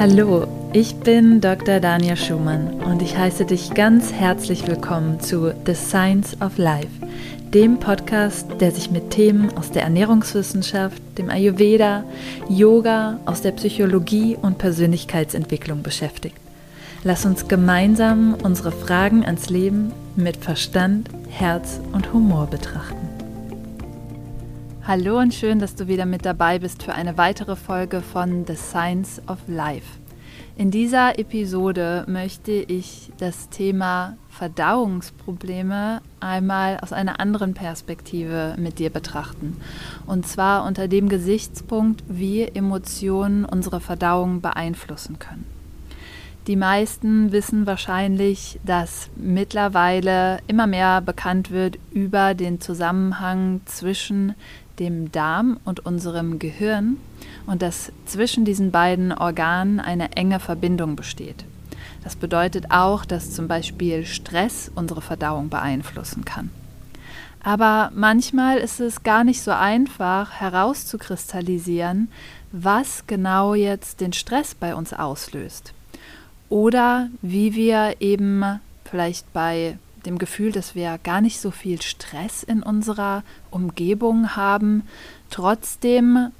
Hallo, ich bin Dr. Daniel Schumann und ich heiße dich ganz herzlich willkommen zu The Science of Life, dem Podcast, der sich mit Themen aus der Ernährungswissenschaft, dem Ayurveda, Yoga, aus der Psychologie und Persönlichkeitsentwicklung beschäftigt. Lass uns gemeinsam unsere Fragen ans Leben mit Verstand, Herz und Humor betrachten. Hallo und schön, dass du wieder mit dabei bist für eine weitere Folge von The Science of Life. In dieser Episode möchte ich das Thema Verdauungsprobleme einmal aus einer anderen Perspektive mit dir betrachten. Und zwar unter dem Gesichtspunkt, wie Emotionen unsere Verdauung beeinflussen können. Die meisten wissen wahrscheinlich, dass mittlerweile immer mehr bekannt wird über den Zusammenhang zwischen dem Darm und unserem Gehirn und dass zwischen diesen beiden Organen eine enge Verbindung besteht. Das bedeutet auch, dass zum Beispiel Stress unsere Verdauung beeinflussen kann. Aber manchmal ist es gar nicht so einfach herauszukristallisieren, was genau jetzt den Stress bei uns auslöst. Oder wie wir eben vielleicht bei dem Gefühl, dass wir gar nicht so viel Stress in unserer Umgebung haben, trotzdem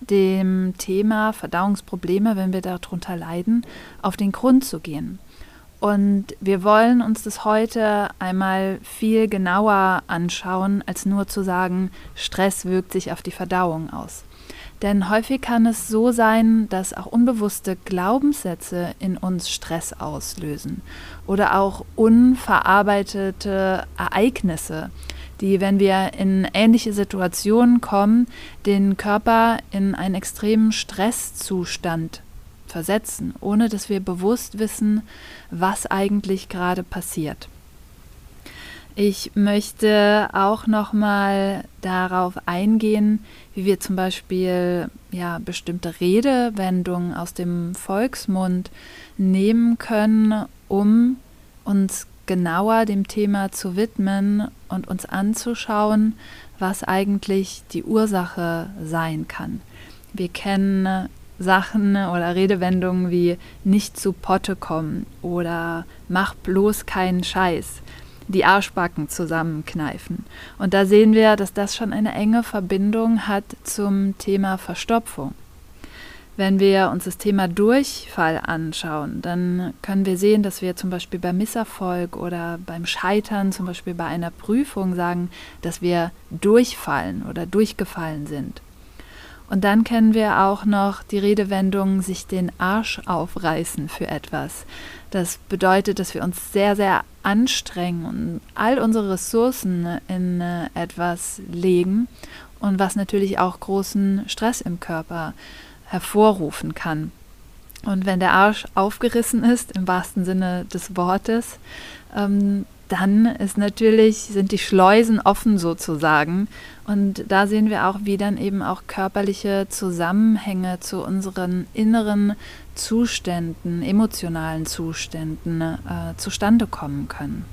dem Thema Verdauungsprobleme, wenn wir darunter leiden, auf den Grund zu gehen. Und wir wollen uns das heute einmal viel genauer anschauen, als nur zu sagen, Stress wirkt sich auf die Verdauung aus. Denn häufig kann es so sein, dass auch unbewusste Glaubenssätze in uns Stress auslösen oder auch unverarbeitete Ereignisse, die, wenn wir in ähnliche Situationen kommen, den Körper in einen extremen Stresszustand versetzen, ohne dass wir bewusst wissen, was eigentlich gerade passiert. Ich möchte auch noch mal darauf eingehen, wie wir zum Beispiel ja bestimmte Redewendungen aus dem Volksmund nehmen können, um uns genauer dem Thema zu widmen und uns anzuschauen, was eigentlich die Ursache sein kann. Wir kennen Sachen oder Redewendungen wie nicht zu Potte kommen oder mach bloß keinen Scheiß die Arschbacken zusammenkneifen. Und da sehen wir, dass das schon eine enge Verbindung hat zum Thema Verstopfung. Wenn wir uns das Thema Durchfall anschauen, dann können wir sehen, dass wir zum Beispiel beim Misserfolg oder beim Scheitern, zum Beispiel bei einer Prüfung sagen, dass wir durchfallen oder durchgefallen sind. Und dann kennen wir auch noch die Redewendung sich den Arsch aufreißen für etwas. Das bedeutet, dass wir uns sehr, sehr anstrengen und all unsere Ressourcen in äh, etwas legen und was natürlich auch großen Stress im Körper hervorrufen kann. Und wenn der Arsch aufgerissen ist, im wahrsten Sinne des Wortes, ähm, dann ist natürlich, sind die Schleusen offen sozusagen. Und da sehen wir auch, wie dann eben auch körperliche Zusammenhänge zu unseren inneren Zuständen, emotionalen Zuständen äh, zustande kommen können.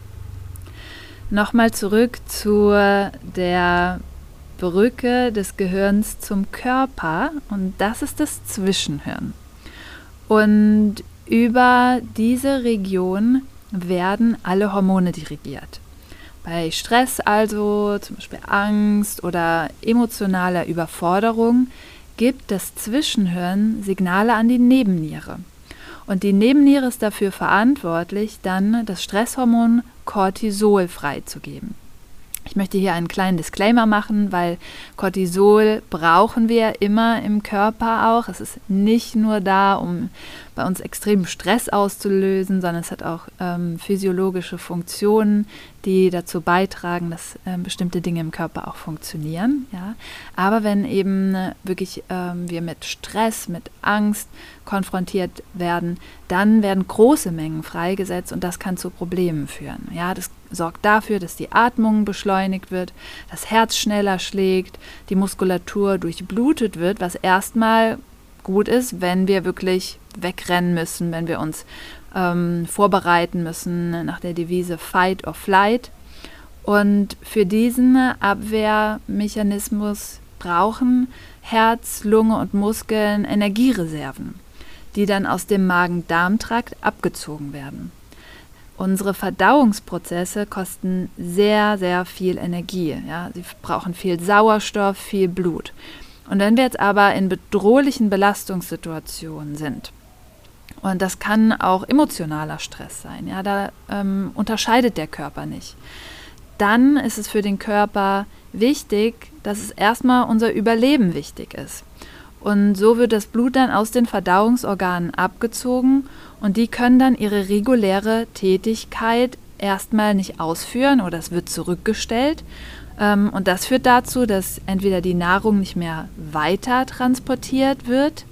Nochmal zurück zu der Brücke des Gehirns zum Körper und das ist das Zwischenhirn. Und über diese Region werden alle Hormone dirigiert. Bei Stress also, zum Beispiel Angst oder emotionaler Überforderung, gibt das Zwischenhirn Signale an die Nebenniere. Und die Nebenniere ist dafür verantwortlich, dann das Stresshormon Cortisol freizugeben. Ich möchte hier einen kleinen Disclaimer machen, weil Cortisol brauchen wir immer im Körper auch. Es ist nicht nur da, um bei uns extremen Stress auszulösen, sondern es hat auch ähm, physiologische Funktionen, die dazu beitragen, dass ähm, bestimmte Dinge im Körper auch funktionieren. Ja? Aber wenn eben äh, wirklich ähm, wir mit Stress, mit Angst konfrontiert werden, dann werden große Mengen freigesetzt und das kann zu Problemen führen. Ja, das sorgt dafür, dass die Atmung beschleunigt wird, das Herz schneller schlägt, die Muskulatur durchblutet wird, was erstmal gut ist, wenn wir wirklich wegrennen müssen, wenn wir uns ähm, vorbereiten müssen nach der Devise Fight or Flight. Und für diesen Abwehrmechanismus brauchen Herz, Lunge und Muskeln Energiereserven. die dann aus dem Magen-Darm-Trakt abgezogen werden. Unsere Verdauungsprozesse kosten sehr, sehr viel Energie. Ja? Sie brauchen viel Sauerstoff, viel Blut. Und wenn wir jetzt aber in bedrohlichen Belastungssituationen sind, und das kann auch emotionaler Stress sein, ja, da ähm, unterscheidet der Körper nicht, dann ist es für den Körper wichtig, dass es erstmal unser Überleben wichtig ist. Und so wird das Blut dann aus den Verdauungsorganen abgezogen und die können dann ihre reguläre Tätigkeit erstmal nicht ausführen oder es wird zurückgestellt. Ähm, und das führt dazu, dass entweder die Nahrung nicht mehr weiter transportiert wird,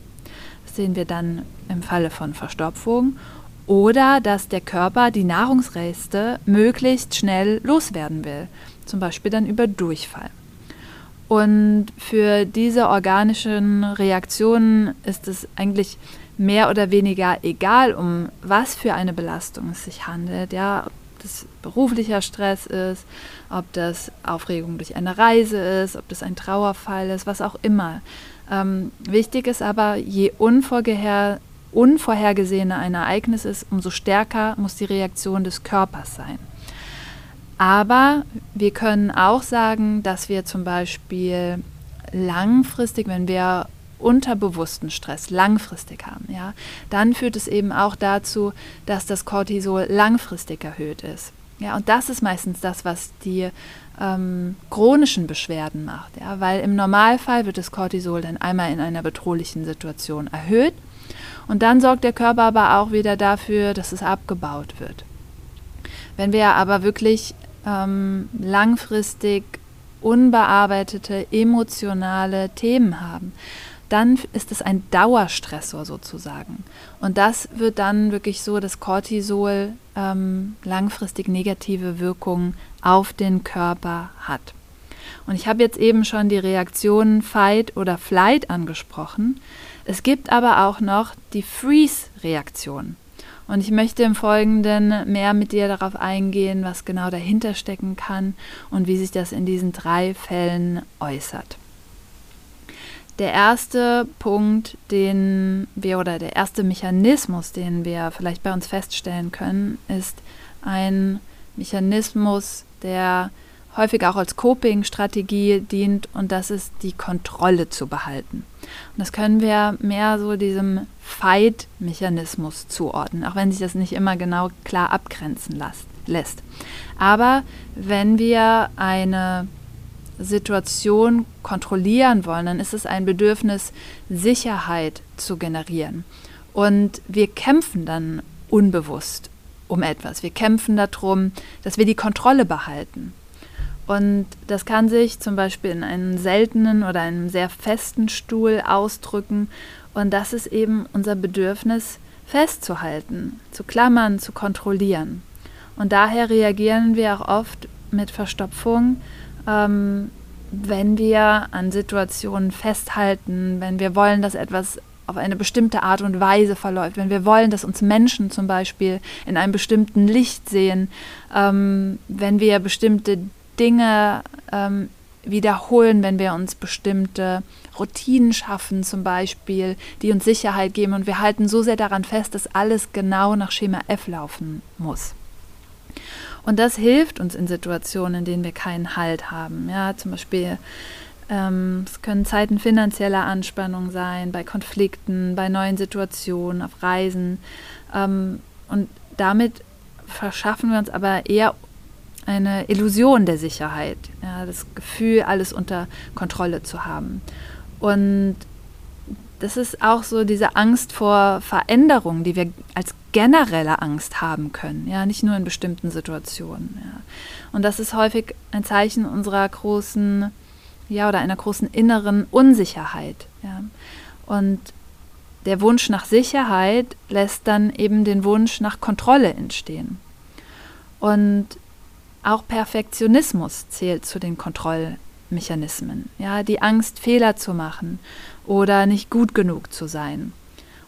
das sehen wir dann im Falle von Verstopfung, oder dass der Körper die Nahrungsreste möglichst schnell loswerden will, zum Beispiel dann über Durchfall. Und für diese organischen Reaktionen ist es eigentlich mehr oder weniger egal, um was für eine Belastung es sich handelt. Ja, ob das beruflicher Stress ist, ob das Aufregung durch eine Reise ist, ob das ein Trauerfall ist, was auch immer. Ähm, wichtig ist aber, je unvorher, unvorhergesehener ein Ereignis ist, umso stärker muss die Reaktion des Körpers sein. Aber wir können auch sagen, dass wir zum Beispiel langfristig, wenn wir unterbewussten Stress langfristig haben, ja, dann führt es eben auch dazu, dass das Cortisol langfristig erhöht ist. Ja, und das ist meistens das, was die ähm, chronischen Beschwerden macht, ja, weil im Normalfall wird das Cortisol dann einmal in einer bedrohlichen Situation erhöht und dann sorgt der Körper aber auch wieder dafür, dass es abgebaut wird. Wenn wir aber wirklich ähm, langfristig unbearbeitete emotionale Themen haben, dann ist es ein Dauerstressor sozusagen. Und das wird dann wirklich so, dass Cortisol ähm, langfristig negative Wirkungen auf den Körper hat. Und ich habe jetzt eben schon die Reaktionen Fight oder Flight angesprochen. Es gibt aber auch noch die Freeze-Reaktion. Und ich möchte im Folgenden mehr mit dir darauf eingehen, was genau dahinter stecken kann und wie sich das in diesen drei Fällen äußert. Der erste Punkt, den wir oder der erste Mechanismus, den wir vielleicht bei uns feststellen können, ist ein Mechanismus, der häufig auch als Coping-Strategie dient und das ist die Kontrolle zu behalten. Und das können wir mehr so diesem Fight-Mechanismus zuordnen, auch wenn sich das nicht immer genau klar abgrenzen lässt. Aber wenn wir eine Situation kontrollieren wollen, dann ist es ein Bedürfnis, Sicherheit zu generieren. Und wir kämpfen dann unbewusst um etwas. Wir kämpfen darum, dass wir die Kontrolle behalten. Und das kann sich zum Beispiel in einem seltenen oder einem sehr festen Stuhl ausdrücken. Und das ist eben unser Bedürfnis, festzuhalten, zu klammern, zu kontrollieren. Und daher reagieren wir auch oft mit Verstopfung, ähm, wenn wir an Situationen festhalten, wenn wir wollen, dass etwas auf eine bestimmte Art und Weise verläuft, wenn wir wollen, dass uns Menschen zum Beispiel in einem bestimmten Licht sehen, ähm, wenn wir bestimmte Dinge ähm, wiederholen, wenn wir uns bestimmte Routinen schaffen, zum Beispiel, die uns Sicherheit geben und wir halten so sehr daran fest, dass alles genau nach Schema F laufen muss. Und das hilft uns in Situationen, in denen wir keinen Halt haben. Ja, zum Beispiel ähm, es können Zeiten finanzieller Anspannung sein, bei Konflikten, bei neuen Situationen, auf Reisen. Ähm, und damit verschaffen wir uns aber eher eine Illusion der Sicherheit, ja, das Gefühl, alles unter Kontrolle zu haben. Und das ist auch so diese Angst vor Veränderung, die wir als generelle Angst haben können, ja, nicht nur in bestimmten Situationen. Ja. Und das ist häufig ein Zeichen unserer großen, ja, oder einer großen inneren Unsicherheit. Ja. Und der Wunsch nach Sicherheit lässt dann eben den Wunsch nach Kontrolle entstehen. Und auch Perfektionismus zählt zu den Kontrollmechanismen. Ja, die Angst, Fehler zu machen oder nicht gut genug zu sein.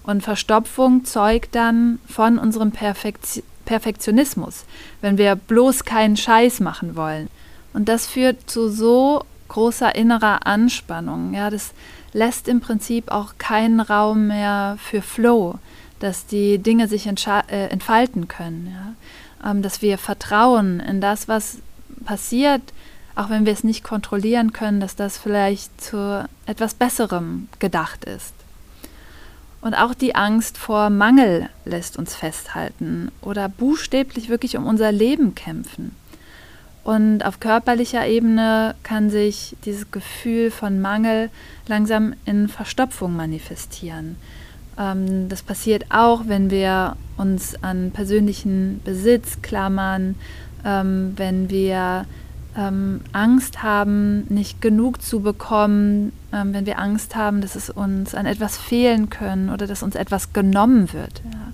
Und Verstopfung zeugt dann von unserem Perfekt Perfektionismus, wenn wir bloß keinen Scheiß machen wollen. Und das führt zu so großer innerer Anspannung. Ja, das lässt im Prinzip auch keinen Raum mehr für Flow, dass die Dinge sich äh, entfalten können. Ja? Ähm, dass wir vertrauen in das, was passiert, auch wenn wir es nicht kontrollieren können, dass das vielleicht zu etwas Besserem gedacht ist. Und auch die Angst vor Mangel lässt uns festhalten oder buchstäblich wirklich um unser Leben kämpfen. Und auf körperlicher Ebene kann sich dieses Gefühl von Mangel langsam in Verstopfung manifestieren. Ähm, das passiert auch, wenn wir uns an persönlichen Besitz klammern, ähm, wenn wir ähm, Angst haben, nicht genug zu bekommen, ähm, wenn wir Angst haben, dass es uns an etwas fehlen können oder dass uns etwas genommen wird. Ja.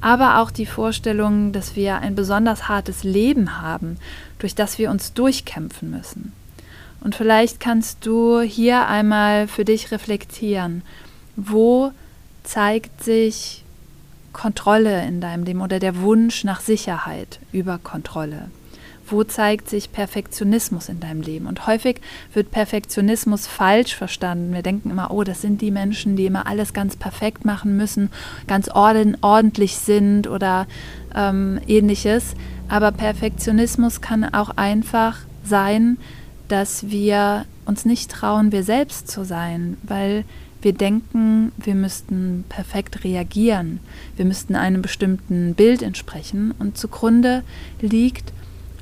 Aber auch die Vorstellung, dass wir ein besonders hartes Leben haben, durch das wir uns durchkämpfen müssen. Und vielleicht kannst du hier einmal für dich reflektieren, wo zeigt sich Kontrolle in deinem Leben oder der Wunsch nach Sicherheit über Kontrolle wo zeigt sich Perfektionismus in deinem Leben? Und häufig wird Perfektionismus falsch verstanden. Wir denken immer, oh, das sind die Menschen, die immer alles ganz perfekt machen müssen, ganz ordentlich sind oder ähm, ähnliches. Aber Perfektionismus kann auch einfach sein, dass wir uns nicht trauen, wir selbst zu sein, weil wir denken, wir müssten perfekt reagieren, wir müssten einem bestimmten Bild entsprechen und zugrunde liegt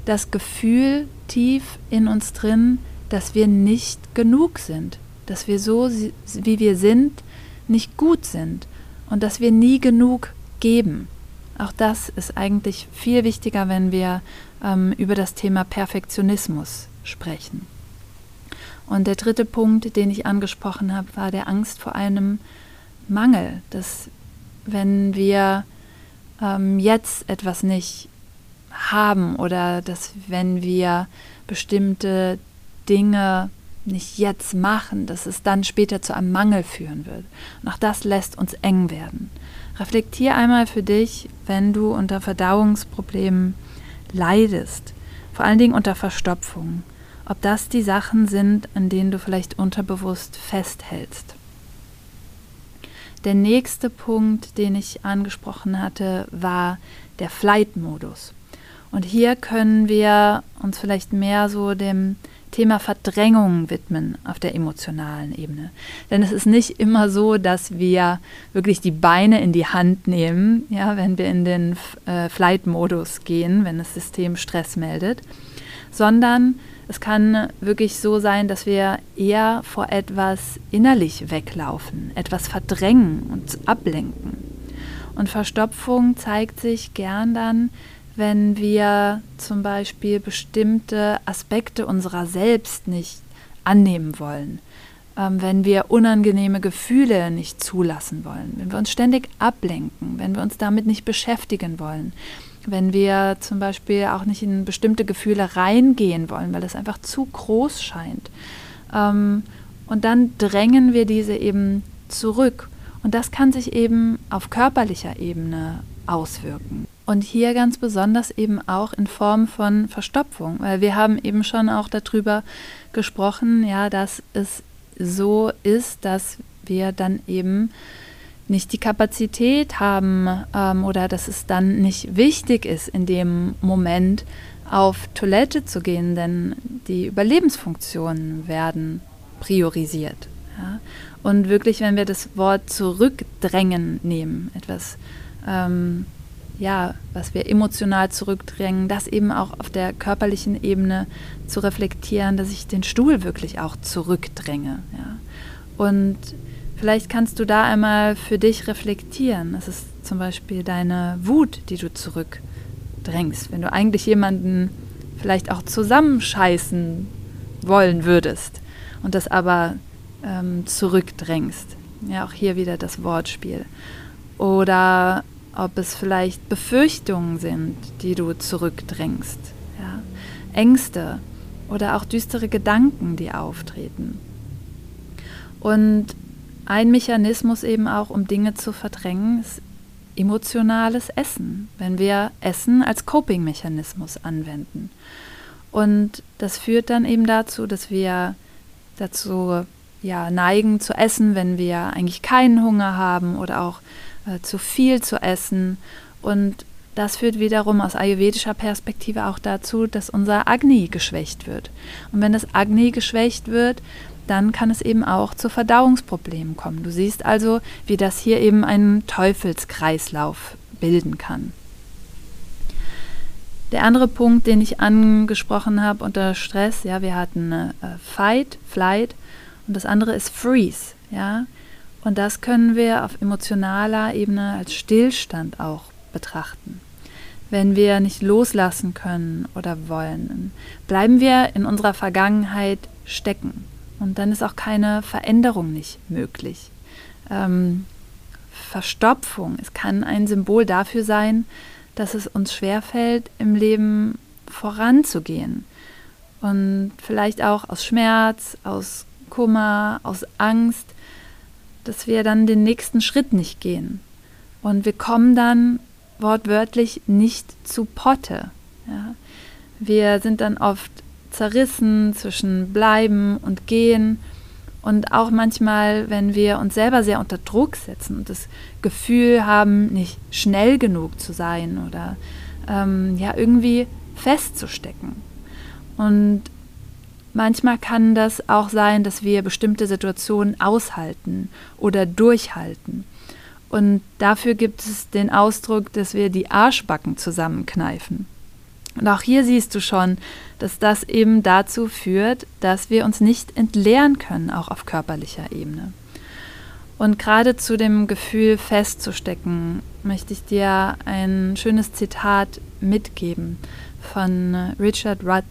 das Gefühl tief in uns drin, dass wir nicht genug sind, dass wir so, wie wir sind, nicht gut sind und dass wir nie genug geben. Auch das ist eigentlich viel wichtiger, wenn wir ähm, über das Thema Perfektionismus sprechen. Und der dritte Punkt, den ich angesprochen habe, war der Angst vor einem Mangel, dass wenn wir ähm, jetzt etwas nicht haben oder dass wenn wir bestimmte Dinge nicht jetzt machen, dass es dann später zu einem Mangel führen wird. Und auch das lässt uns eng werden. Reflektier einmal für dich, wenn du unter Verdauungsproblemen leidest, vor allen Dingen unter Verstopfung, ob das die Sachen sind, an denen du vielleicht unterbewusst festhältst. Der nächste Punkt, den ich angesprochen hatte, war der Flight-Modus. Und hier können wir uns vielleicht mehr so dem Thema Verdrängung widmen auf der emotionalen Ebene. Denn es ist nicht immer so, dass wir wirklich die Beine in die Hand nehmen, ja, wenn wir in den äh, Flight-Modus gehen, wenn das System Stress meldet, sondern es kann wirklich so sein, dass wir eher vor etwas innerlich weglaufen, etwas verdrängen und ablenken. Und Verstopfung zeigt sich gern dann wenn wir zum Beispiel bestimmte Aspekte unserer selbst nicht annehmen wollen, ähm, wenn wir unangenehme Gefühle nicht zulassen wollen, wenn wir uns ständig ablenken, wenn wir uns damit nicht beschäftigen wollen, wenn wir zum Beispiel auch nicht in bestimmte Gefühle reingehen wollen, weil das einfach zu groß scheint. Ähm, und dann drängen wir diese eben zurück. Und das kann sich eben auf körperlicher Ebene auswirken. Und hier ganz besonders eben auch in Form von Verstopfung, weil wir haben eben schon auch darüber gesprochen, ja, dass es so ist, dass wir dann eben nicht die Kapazität haben ähm, oder dass es dann nicht wichtig ist, in dem Moment auf Toilette zu gehen, denn die Überlebensfunktionen werden priorisiert. Ja? Und wirklich, wenn wir das Wort zurückdrängen nehmen, etwas ähm, ja, was wir emotional zurückdrängen, das eben auch auf der körperlichen Ebene zu reflektieren, dass ich den Stuhl wirklich auch zurückdränge. Ja. Und vielleicht kannst du da einmal für dich reflektieren. Das ist zum Beispiel deine Wut, die du zurückdrängst. Wenn du eigentlich jemanden vielleicht auch zusammenscheißen wollen würdest und das aber ähm, zurückdrängst. Ja, auch hier wieder das Wortspiel. Oder ob es vielleicht Befürchtungen sind, die du zurückdrängst, ja? Ängste oder auch düstere Gedanken, die auftreten. Und ein Mechanismus eben auch, um Dinge zu verdrängen, ist emotionales Essen, wenn wir Essen als Coping-Mechanismus anwenden. Und das führt dann eben dazu, dass wir dazu ja, neigen zu essen, wenn wir eigentlich keinen Hunger haben oder auch äh, zu viel zu essen. Und das führt wiederum aus ayurvedischer Perspektive auch dazu, dass unser Agni geschwächt wird. Und wenn das Agni geschwächt wird, dann kann es eben auch zu Verdauungsproblemen kommen. Du siehst also, wie das hier eben einen Teufelskreislauf bilden kann. Der andere Punkt, den ich angesprochen habe unter Stress, ja, wir hatten äh, Fight, Flight und das andere ist Freeze, ja. Und das können wir auf emotionaler Ebene als Stillstand auch betrachten. Wenn wir nicht loslassen können oder wollen, bleiben wir in unserer Vergangenheit stecken. Und dann ist auch keine Veränderung nicht möglich. Ähm, Verstopfung, es kann ein Symbol dafür sein, dass es uns schwerfällt, im Leben voranzugehen. Und vielleicht auch aus Schmerz, aus Kummer, aus Angst, dass wir dann den nächsten Schritt nicht gehen. Und wir kommen dann wortwörtlich nicht zu Potte. Ja. Wir sind dann oft zerrissen zwischen Bleiben und Gehen. Und auch manchmal, wenn wir uns selber sehr unter Druck setzen und das Gefühl haben, nicht schnell genug zu sein oder ähm, ja irgendwie festzustecken. Und manchmal kann das auch sein, dass wir bestimmte Situationen aushalten oder durchhalten. Und dafür gibt es den Ausdruck, dass wir die Arschbacken zusammenkneifen. Und auch hier siehst du schon, dass das eben dazu führt, dass wir uns nicht entleeren können, auch auf körperlicher Ebene. Und gerade zu dem Gefühl festzustecken, möchte ich dir ein schönes Zitat mitgeben von Richard Rudd,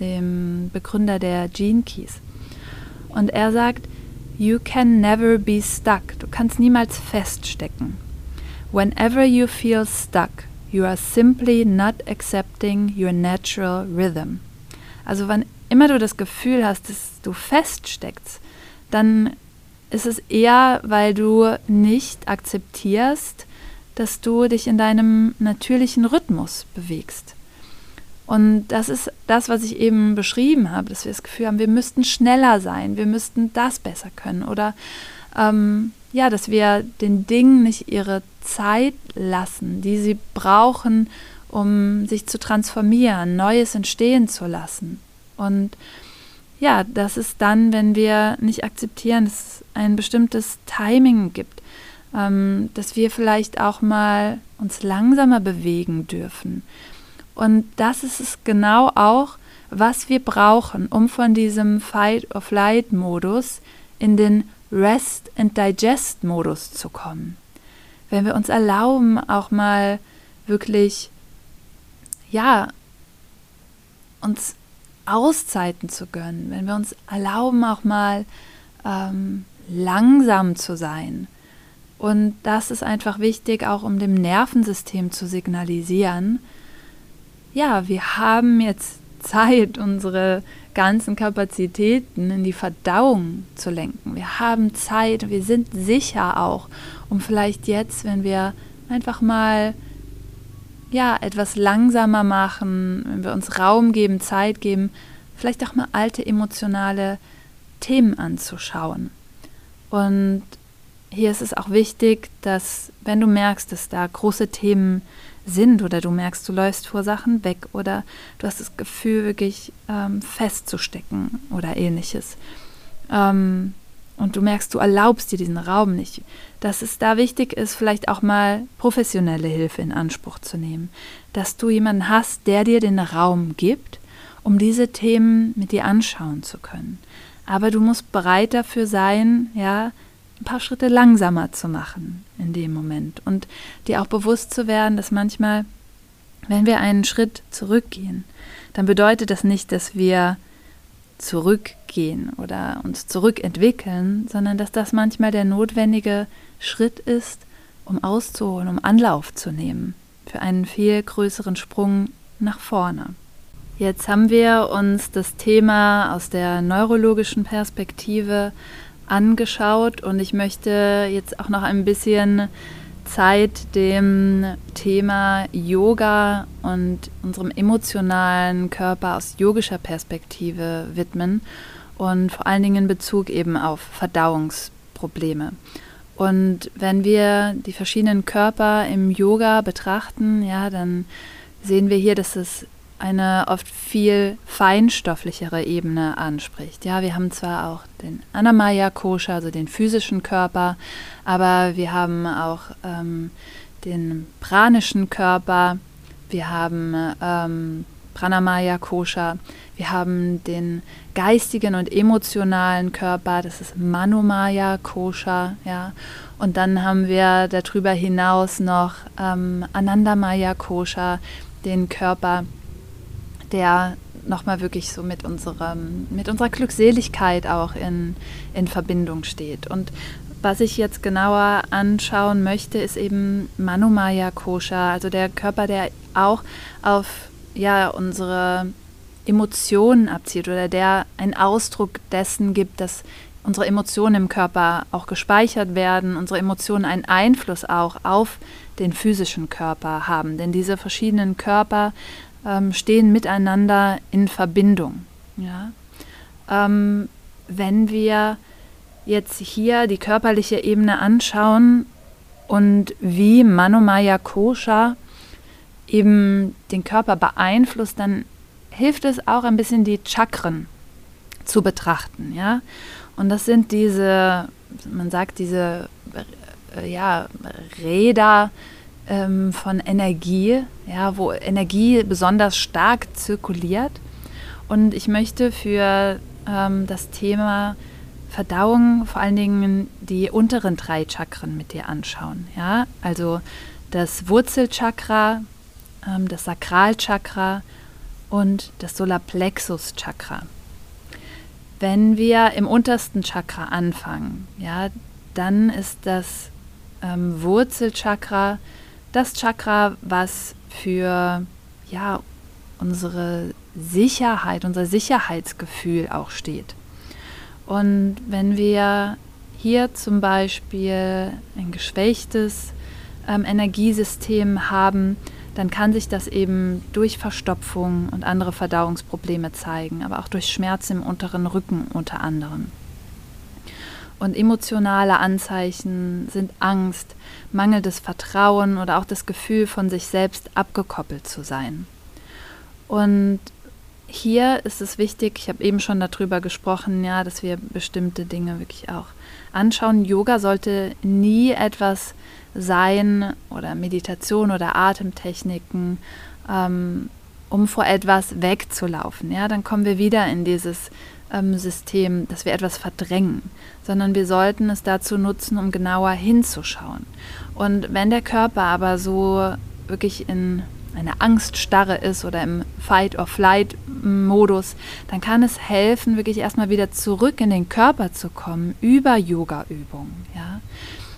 dem Begründer der Gene Keys. Und er sagt, You can never be stuck. Du kannst niemals feststecken. Whenever you feel stuck, you are simply not accepting your natural rhythm. Also wann immer du das Gefühl hast, dass du feststeckst, dann ist es eher, weil du nicht akzeptierst, dass du dich in deinem natürlichen Rhythmus bewegst. Und das ist das, was ich eben beschrieben habe, dass wir das Gefühl haben, wir müssten schneller sein, wir müssten das besser können. Oder ähm, ja, dass wir den Dingen nicht ihre Zeit lassen, die sie brauchen, um sich zu transformieren, Neues entstehen zu lassen. Und ja, das ist dann, wenn wir nicht akzeptieren, dass es ein bestimmtes Timing gibt, ähm, dass wir vielleicht auch mal uns langsamer bewegen dürfen, und das ist es genau auch, was wir brauchen, um von diesem Fight-of-Light-Modus in den Rest-and-Digest-Modus zu kommen. Wenn wir uns erlauben, auch mal wirklich, ja, uns Auszeiten zu gönnen, wenn wir uns erlauben, auch mal ähm, langsam zu sein. Und das ist einfach wichtig, auch um dem Nervensystem zu signalisieren, ja, wir haben jetzt Zeit, unsere ganzen Kapazitäten in die Verdauung zu lenken. Wir haben Zeit, wir sind sicher auch, um vielleicht jetzt, wenn wir einfach mal ja, etwas langsamer machen, wenn wir uns Raum geben, Zeit geben, vielleicht auch mal alte emotionale Themen anzuschauen. Und hier ist es auch wichtig, dass wenn du merkst, dass da große Themen sind oder du merkst, du läufst vor Sachen weg oder du hast das Gefühl, wirklich ähm, festzustecken oder ähnliches. Ähm, und du merkst, du erlaubst dir diesen Raum nicht, dass es da wichtig ist, vielleicht auch mal professionelle Hilfe in Anspruch zu nehmen, dass du jemanden hast, der dir den Raum gibt, um diese Themen mit dir anschauen zu können. Aber du musst bereit dafür sein, ja, ein paar Schritte langsamer zu machen in dem Moment. Und dir auch bewusst zu werden, dass manchmal, wenn wir einen Schritt zurückgehen, dann bedeutet das nicht, dass wir zurückgehen oder uns zurückentwickeln, sondern dass das manchmal der notwendige Schritt ist, um auszuholen, um Anlauf zu nehmen für einen viel größeren Sprung nach vorne. Jetzt haben wir uns das Thema aus der neurologischen Perspektive angeschaut und ich möchte jetzt auch noch ein bisschen Zeit dem Thema Yoga und unserem emotionalen Körper aus yogischer Perspektive widmen und vor allen Dingen in Bezug eben auf Verdauungsprobleme. Und wenn wir die verschiedenen Körper im Yoga betrachten, ja, dann sehen wir hier, dass es eine oft viel feinstofflichere Ebene anspricht. Ja, wir haben zwar auch den Anamaya Kosha, also den physischen Körper, aber wir haben auch ähm, den pranischen Körper, wir haben ähm, Pranamaya Kosha, wir haben den geistigen und emotionalen Körper, das ist Manomaya Kosha, ja, und dann haben wir darüber hinaus noch ähm, Anandamaya Kosha, den Körper, der nochmal wirklich so mit unserem, mit unserer Glückseligkeit auch in, in Verbindung steht. Und was ich jetzt genauer anschauen möchte, ist eben Manumaya Kosha, also der Körper, der auch auf ja, unsere Emotionen abzielt oder der einen Ausdruck dessen gibt, dass unsere Emotionen im Körper auch gespeichert werden, unsere Emotionen einen Einfluss auch auf den physischen Körper haben. Denn diese verschiedenen Körper ähm, stehen miteinander in Verbindung. Ja? Ähm, wenn wir jetzt hier die körperliche Ebene anschauen und wie Manomaya Kosha eben den Körper beeinflusst, dann hilft es auch ein bisschen die Chakren zu betrachten, ja. Und das sind diese, man sagt diese, äh, ja, Räder ähm, von Energie, ja, wo Energie besonders stark zirkuliert. Und ich möchte für ähm, das Thema Verdauung vor allen Dingen die unteren drei Chakren mit dir anschauen. Ja? Also das Wurzelchakra, ähm, das Sakralchakra und das Solarplexus-Chakra. Wenn wir im untersten Chakra anfangen, ja, dann ist das ähm, Wurzelchakra das Chakra, was für ja, unsere Sicherheit, unser Sicherheitsgefühl auch steht. Und wenn wir hier zum Beispiel ein geschwächtes ähm, Energiesystem haben, dann kann sich das eben durch Verstopfung und andere Verdauungsprobleme zeigen, aber auch durch Schmerzen im unteren Rücken unter anderem. Und emotionale Anzeichen sind Angst, mangelndes Vertrauen oder auch das Gefühl, von sich selbst abgekoppelt zu sein. Und hier ist es wichtig, ich habe eben schon darüber gesprochen, ja, dass wir bestimmte Dinge wirklich auch anschauen. Yoga sollte nie etwas sein oder Meditation oder Atemtechniken, ähm, um vor etwas wegzulaufen. Ja, dann kommen wir wieder in dieses ähm, System, dass wir etwas verdrängen, sondern wir sollten es dazu nutzen, um genauer hinzuschauen. Und wenn der Körper aber so wirklich in eine Angststarre ist oder im Fight-or-Flight-Modus, dann kann es helfen, wirklich erstmal wieder zurück in den Körper zu kommen über Yoga-Übungen. Ja?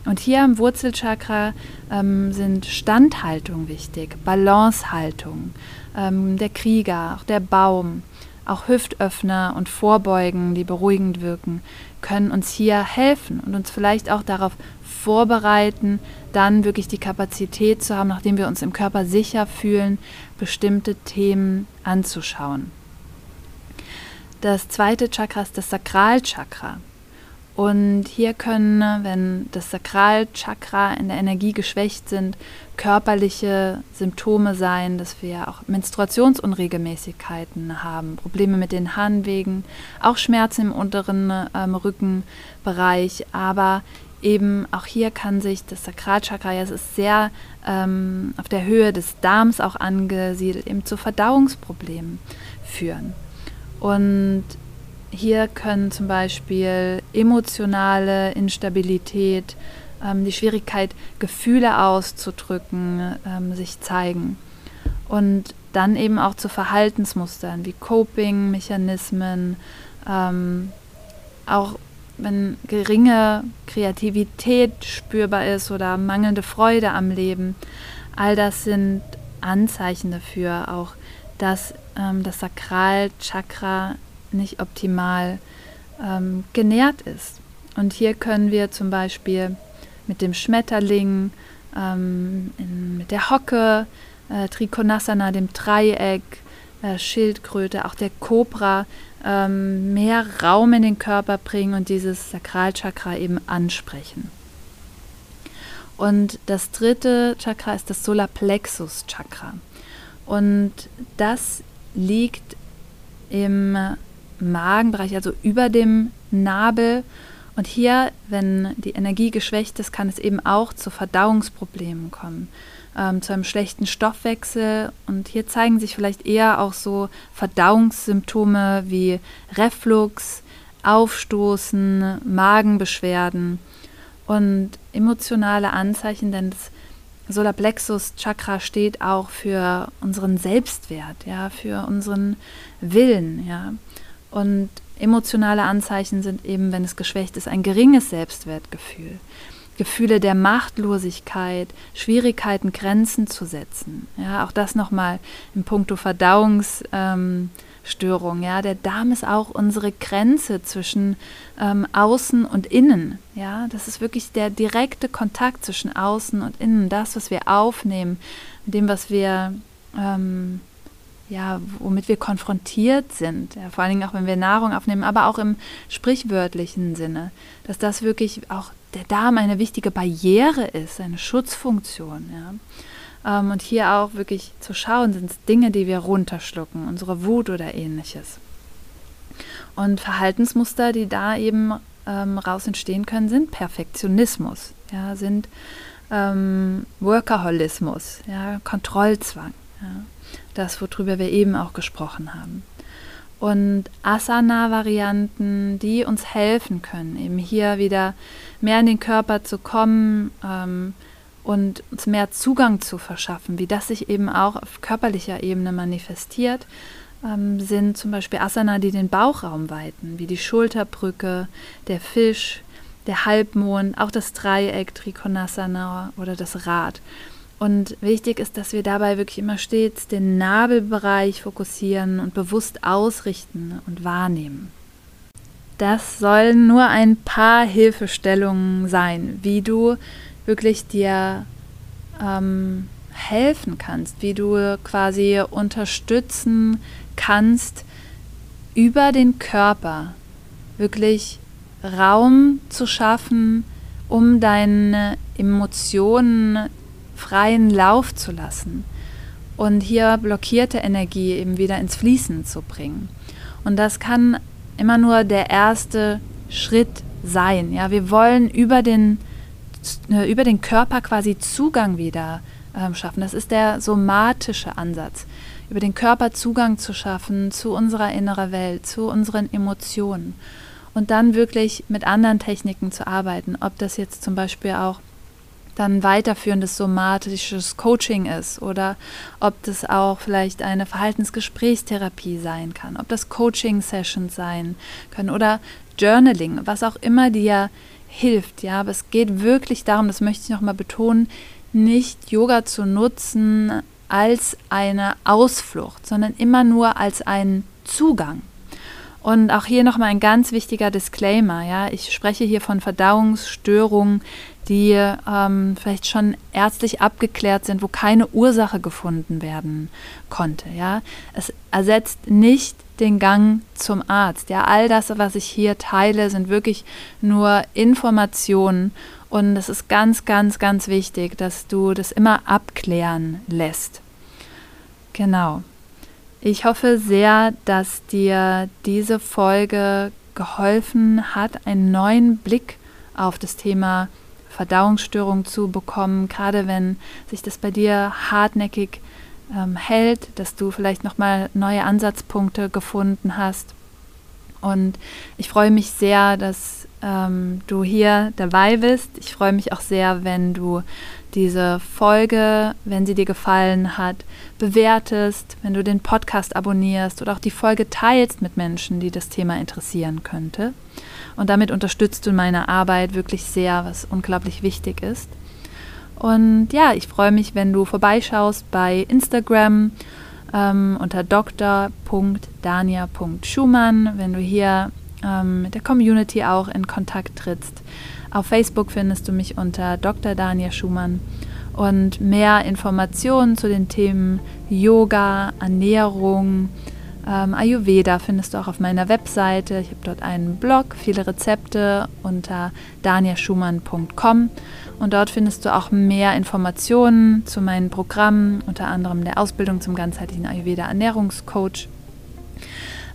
Und hier am Wurzelchakra ähm, sind Standhaltung wichtig, Balancehaltung, ähm, der Krieger, auch der Baum, auch Hüftöffner und Vorbeugen, die beruhigend wirken, können uns hier helfen und uns vielleicht auch darauf vorbereiten, dann wirklich die Kapazität zu haben, nachdem wir uns im Körper sicher fühlen, bestimmte Themen anzuschauen. Das zweite Chakra ist das Sakralchakra. Und hier können, wenn das Sakralchakra in der Energie geschwächt sind, körperliche Symptome sein, dass wir auch Menstruationsunregelmäßigkeiten haben, Probleme mit den Harnwegen, auch Schmerzen im unteren ähm, Rückenbereich, aber eben auch hier kann sich das Sakralchakra, ja, es ist sehr ähm, auf der Höhe des Darms auch angesiedelt, eben zu Verdauungsproblemen führen. Und hier können zum Beispiel emotionale Instabilität, ähm, die Schwierigkeit, Gefühle auszudrücken, ähm, sich zeigen. Und dann eben auch zu Verhaltensmustern wie Coping-Mechanismen, ähm, auch wenn geringe Kreativität spürbar ist oder mangelnde Freude am Leben. All das sind Anzeichen dafür, auch dass ähm, das Sakralchakra nicht optimal ähm, genährt ist. Und hier können wir zum Beispiel mit dem Schmetterling ähm, in, mit der Hocke, äh, Trikonasana, dem Dreieck, äh, Schildkröte, auch der Kobra, ähm, mehr Raum in den Körper bringen und dieses Sakralchakra eben ansprechen. Und das dritte Chakra ist das Solarplexus Chakra. Und das liegt im Magenbereich, also über dem Nabel. Und hier, wenn die Energie geschwächt ist, kann es eben auch zu Verdauungsproblemen kommen, ähm, zu einem schlechten Stoffwechsel. Und hier zeigen sich vielleicht eher auch so Verdauungssymptome wie Reflux, Aufstoßen, Magenbeschwerden und emotionale Anzeichen, denn das Solarplexus Chakra steht auch für unseren Selbstwert, ja, für unseren Willen, ja. Und emotionale Anzeichen sind eben, wenn es geschwächt ist, ein geringes Selbstwertgefühl. Gefühle der Machtlosigkeit, Schwierigkeiten, Grenzen zu setzen. Ja, auch das nochmal im Punkto Verdauungs, ähm. Ja, der Darm ist auch unsere Grenze zwischen ähm, Außen und Innen. Ja, das ist wirklich der direkte Kontakt zwischen Außen und Innen. Das, was wir aufnehmen, dem, was wir ähm, ja, womit wir konfrontiert sind, ja, vor allen Dingen auch wenn wir Nahrung aufnehmen, aber auch im sprichwörtlichen Sinne, dass das wirklich auch der Darm eine wichtige Barriere ist, eine Schutzfunktion. Ja. Ähm, und hier auch wirklich zu schauen, sind es Dinge, die wir runterschlucken, unsere Wut oder ähnliches. Und Verhaltensmuster, die da eben ähm, raus entstehen können, sind Perfektionismus, ja, sind ähm, Workaholismus, ja, Kontrollzwang, ja, das, worüber wir eben auch gesprochen haben. Und Asana-Varianten, die uns helfen können, eben hier wieder mehr in den Körper zu kommen, ähm, und uns mehr Zugang zu verschaffen, wie das sich eben auch auf körperlicher Ebene manifestiert, ähm, sind zum Beispiel Asana, die den Bauchraum weiten, wie die Schulterbrücke, der Fisch, der Halbmond, auch das Dreieck, Trikonasana oder das Rad. Und wichtig ist, dass wir dabei wirklich immer stets den Nabelbereich fokussieren und bewusst ausrichten und wahrnehmen. Das sollen nur ein paar Hilfestellungen sein, wie du wirklich dir ähm, helfen kannst, wie du quasi unterstützen kannst, über den Körper wirklich Raum zu schaffen, um deine Emotionen freien Lauf zu lassen und hier blockierte Energie eben wieder ins Fließen zu bringen. Und das kann immer nur der erste Schritt sein. Ja, wir wollen über den äh, über den Körper quasi Zugang wieder ähm, schaffen. Das ist der somatische Ansatz. Über den Körper Zugang zu schaffen zu unserer inneren Welt, zu unseren Emotionen. Und dann wirklich mit anderen Techniken zu arbeiten. Ob das jetzt zum Beispiel auch dann weiterführendes somatisches Coaching ist oder ob das auch vielleicht eine Verhaltensgesprächstherapie sein kann, ob das Coaching-Sessions sein können oder Journaling, was auch immer dir hilft. Ja, aber es geht wirklich darum, das möchte ich nochmal betonen, nicht Yoga zu nutzen als eine Ausflucht, sondern immer nur als einen Zugang. Und auch hier nochmal ein ganz wichtiger Disclaimer. Ja, ich spreche hier von Verdauungsstörungen, die ähm, vielleicht schon ärztlich abgeklärt sind, wo keine Ursache gefunden werden konnte. Ja, es ersetzt nicht den Gang zum Arzt. Ja, all das, was ich hier teile, sind wirklich nur Informationen und es ist ganz, ganz, ganz wichtig, dass du das immer abklären lässt. Genau. Ich hoffe sehr, dass dir diese Folge geholfen hat, einen neuen Blick auf das Thema Verdauungsstörung zu bekommen, gerade wenn sich das bei dir hartnäckig ähm, hält, dass du vielleicht nochmal neue Ansatzpunkte gefunden hast. Und ich freue mich sehr, dass ähm, du hier dabei bist. Ich freue mich auch sehr, wenn du diese Folge, wenn sie dir gefallen hat, bewertest, wenn du den Podcast abonnierst oder auch die Folge teilst mit Menschen, die das Thema interessieren könnte. Und damit unterstützt du meine Arbeit wirklich sehr, was unglaublich wichtig ist. Und ja, ich freue mich, wenn du vorbeischaust bei Instagram ähm, unter dr.dania.schumann, wenn du hier ähm, mit der Community auch in Kontakt trittst. Auf Facebook findest du mich unter Dr. Dania Schumann. Und mehr Informationen zu den Themen Yoga, Ernährung, ähm, Ayurveda findest du auch auf meiner Webseite. Ich habe dort einen Blog, viele Rezepte unter danielschumann.com und dort findest du auch mehr Informationen zu meinen Programmen, unter anderem der Ausbildung zum ganzheitlichen Ayurveda Ernährungscoach.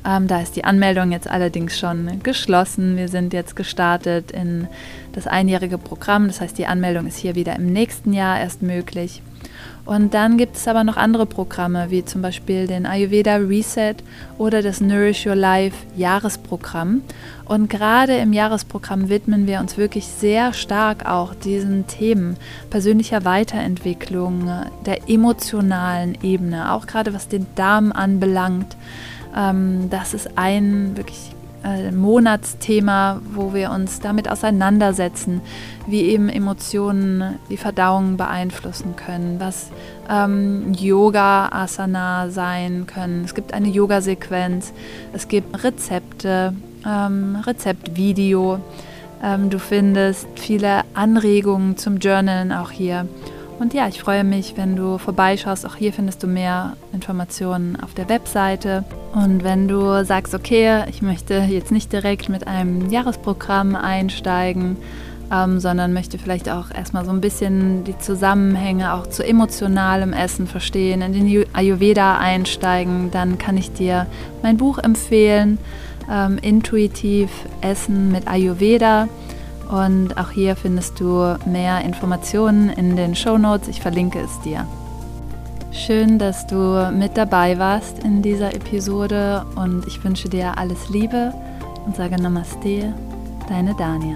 Ähm, da ist die Anmeldung jetzt allerdings schon geschlossen. Wir sind jetzt gestartet in das einjährige Programm. Das heißt, die Anmeldung ist hier wieder im nächsten Jahr erst möglich. Und dann gibt es aber noch andere Programme, wie zum Beispiel den Ayurveda Reset oder das Nourish Your Life Jahresprogramm. Und gerade im Jahresprogramm widmen wir uns wirklich sehr stark auch diesen Themen persönlicher Weiterentwicklung, der emotionalen Ebene, auch gerade was den Darm anbelangt. Ähm, das ist ein wirklich äh, Monatsthema, wo wir uns damit auseinandersetzen, wie eben Emotionen die Verdauung beeinflussen können, was ähm, Yoga, Asana sein können. Es gibt eine Yoga-Sequenz, es gibt Rezepte, ähm, Rezeptvideo. Ähm, du findest viele Anregungen zum Journalen auch hier. Und ja, ich freue mich, wenn du vorbeischaust. Auch hier findest du mehr Informationen auf der Webseite. Und wenn du sagst, okay, ich möchte jetzt nicht direkt mit einem Jahresprogramm einsteigen, ähm, sondern möchte vielleicht auch erstmal so ein bisschen die Zusammenhänge auch zu emotionalem Essen verstehen, in den Ayurveda einsteigen, dann kann ich dir mein Buch empfehlen, ähm, Intuitiv Essen mit Ayurveda. Und auch hier findest du mehr Informationen in den Show Notes. Ich verlinke es dir. Schön, dass du mit dabei warst in dieser Episode und ich wünsche dir alles Liebe und sage Namaste, deine Dania.